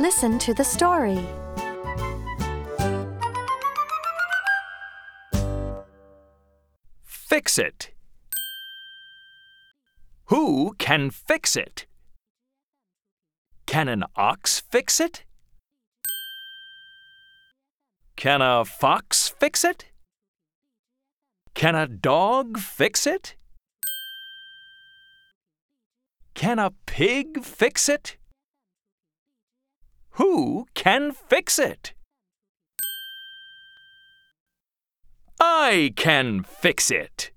Listen to the story. Fix it. Who can fix it? Can an ox fix it? Can a fox fix it? Can a dog fix it? Can a pig fix it? Who can fix it? I can fix it.